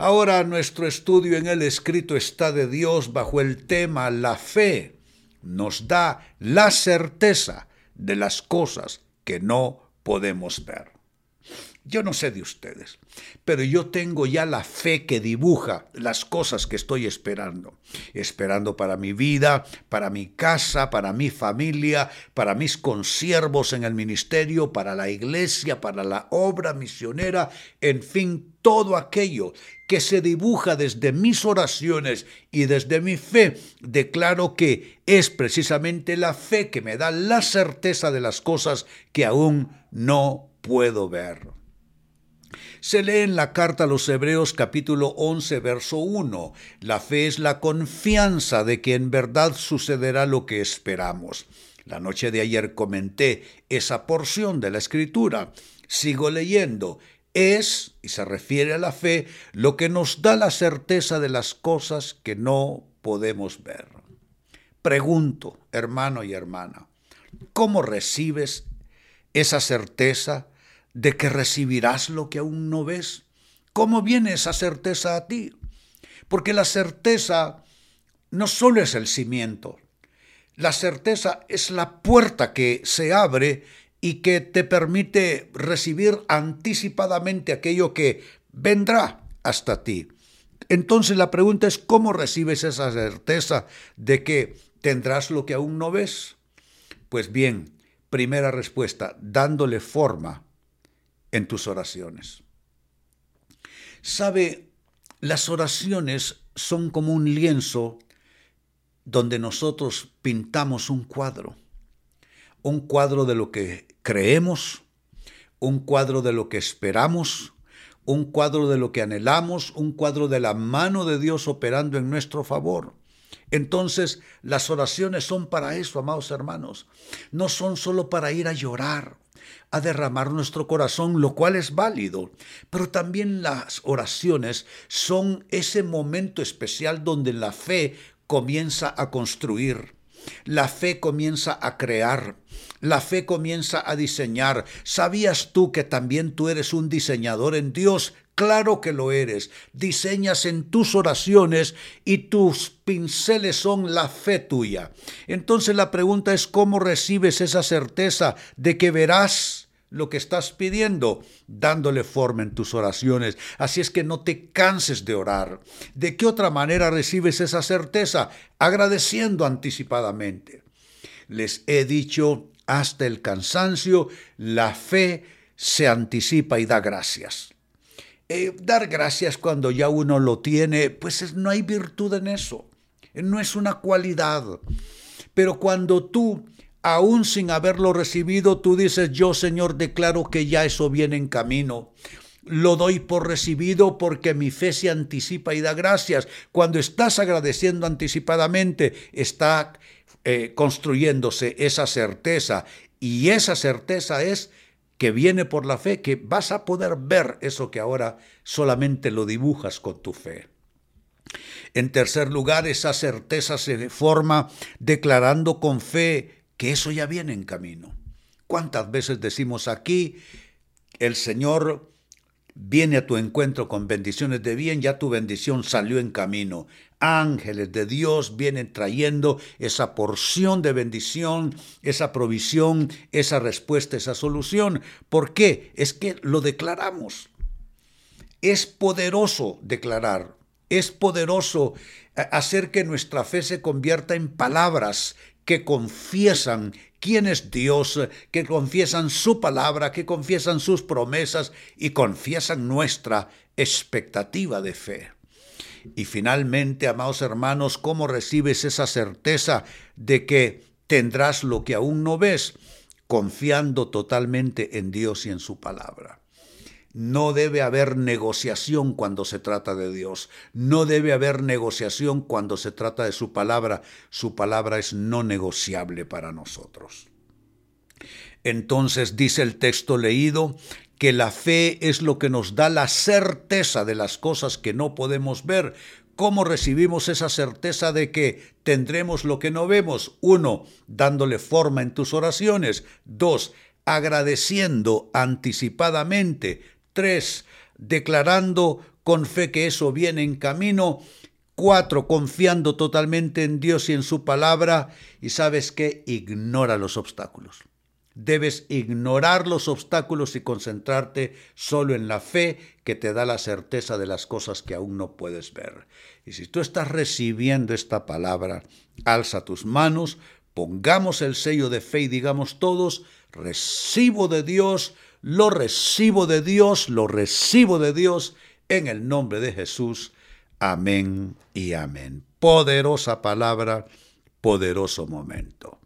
Ahora nuestro estudio en el escrito está de Dios bajo el tema la fe. Nos da la certeza de las cosas que no podemos ver. Yo no sé de ustedes, pero yo tengo ya la fe que dibuja las cosas que estoy esperando. Esperando para mi vida, para mi casa, para mi familia, para mis consiervos en el ministerio, para la iglesia, para la obra misionera, en fin, todo aquello que se dibuja desde mis oraciones y desde mi fe, declaro que es precisamente la fe que me da la certeza de las cosas que aún no puedo ver. Se lee en la carta a los Hebreos capítulo 11, verso 1. La fe es la confianza de que en verdad sucederá lo que esperamos. La noche de ayer comenté esa porción de la escritura. Sigo leyendo. Es, y se refiere a la fe, lo que nos da la certeza de las cosas que no podemos ver. Pregunto, hermano y hermana, ¿cómo recibes esa certeza de que recibirás lo que aún no ves? ¿Cómo viene esa certeza a ti? Porque la certeza no solo es el cimiento, la certeza es la puerta que se abre y que te permite recibir anticipadamente aquello que vendrá hasta ti. Entonces la pregunta es, ¿cómo recibes esa certeza de que tendrás lo que aún no ves? Pues bien, primera respuesta, dándole forma en tus oraciones. Sabe, las oraciones son como un lienzo donde nosotros pintamos un cuadro, un cuadro de lo que creemos, un cuadro de lo que esperamos, un cuadro de lo que anhelamos, un cuadro de la mano de Dios operando en nuestro favor. Entonces, las oraciones son para eso, amados hermanos. No son solo para ir a llorar, a derramar nuestro corazón, lo cual es válido. Pero también las oraciones son ese momento especial donde la fe comienza a construir. La fe comienza a crear, la fe comienza a diseñar. ¿Sabías tú que también tú eres un diseñador en Dios? Claro que lo eres. Diseñas en tus oraciones y tus pinceles son la fe tuya. Entonces la pregunta es cómo recibes esa certeza de que verás lo que estás pidiendo, dándole forma en tus oraciones. Así es que no te canses de orar. ¿De qué otra manera recibes esa certeza? Agradeciendo anticipadamente. Les he dicho hasta el cansancio, la fe se anticipa y da gracias. Eh, dar gracias cuando ya uno lo tiene, pues no hay virtud en eso, no es una cualidad. Pero cuando tú, aún sin haberlo recibido, tú dices, yo Señor declaro que ya eso viene en camino. Lo doy por recibido porque mi fe se anticipa y da gracias. Cuando estás agradeciendo anticipadamente, está eh, construyéndose esa certeza y esa certeza es que viene por la fe, que vas a poder ver eso que ahora solamente lo dibujas con tu fe. En tercer lugar, esa certeza se forma declarando con fe que eso ya viene en camino. ¿Cuántas veces decimos aquí, el Señor viene a tu encuentro con bendiciones de bien, ya tu bendición salió en camino? ángeles de Dios vienen trayendo esa porción de bendición, esa provisión, esa respuesta, esa solución. ¿Por qué? Es que lo declaramos. Es poderoso declarar, es poderoso hacer que nuestra fe se convierta en palabras que confiesan quién es Dios, que confiesan su palabra, que confiesan sus promesas y confiesan nuestra expectativa de fe. Y finalmente, amados hermanos, ¿cómo recibes esa certeza de que tendrás lo que aún no ves? Confiando totalmente en Dios y en su palabra. No debe haber negociación cuando se trata de Dios. No debe haber negociación cuando se trata de su palabra. Su palabra es no negociable para nosotros. Entonces dice el texto leído que la fe es lo que nos da la certeza de las cosas que no podemos ver. ¿Cómo recibimos esa certeza de que tendremos lo que no vemos? Uno, dándole forma en tus oraciones. Dos, agradeciendo anticipadamente. Tres, declarando con fe que eso viene en camino. Cuatro, confiando totalmente en Dios y en su palabra. Y sabes que ignora los obstáculos. Debes ignorar los obstáculos y concentrarte solo en la fe que te da la certeza de las cosas que aún no puedes ver. Y si tú estás recibiendo esta palabra, alza tus manos, pongamos el sello de fe y digamos todos, recibo de Dios, lo recibo de Dios, lo recibo de Dios, en el nombre de Jesús. Amén y amén. Poderosa palabra, poderoso momento.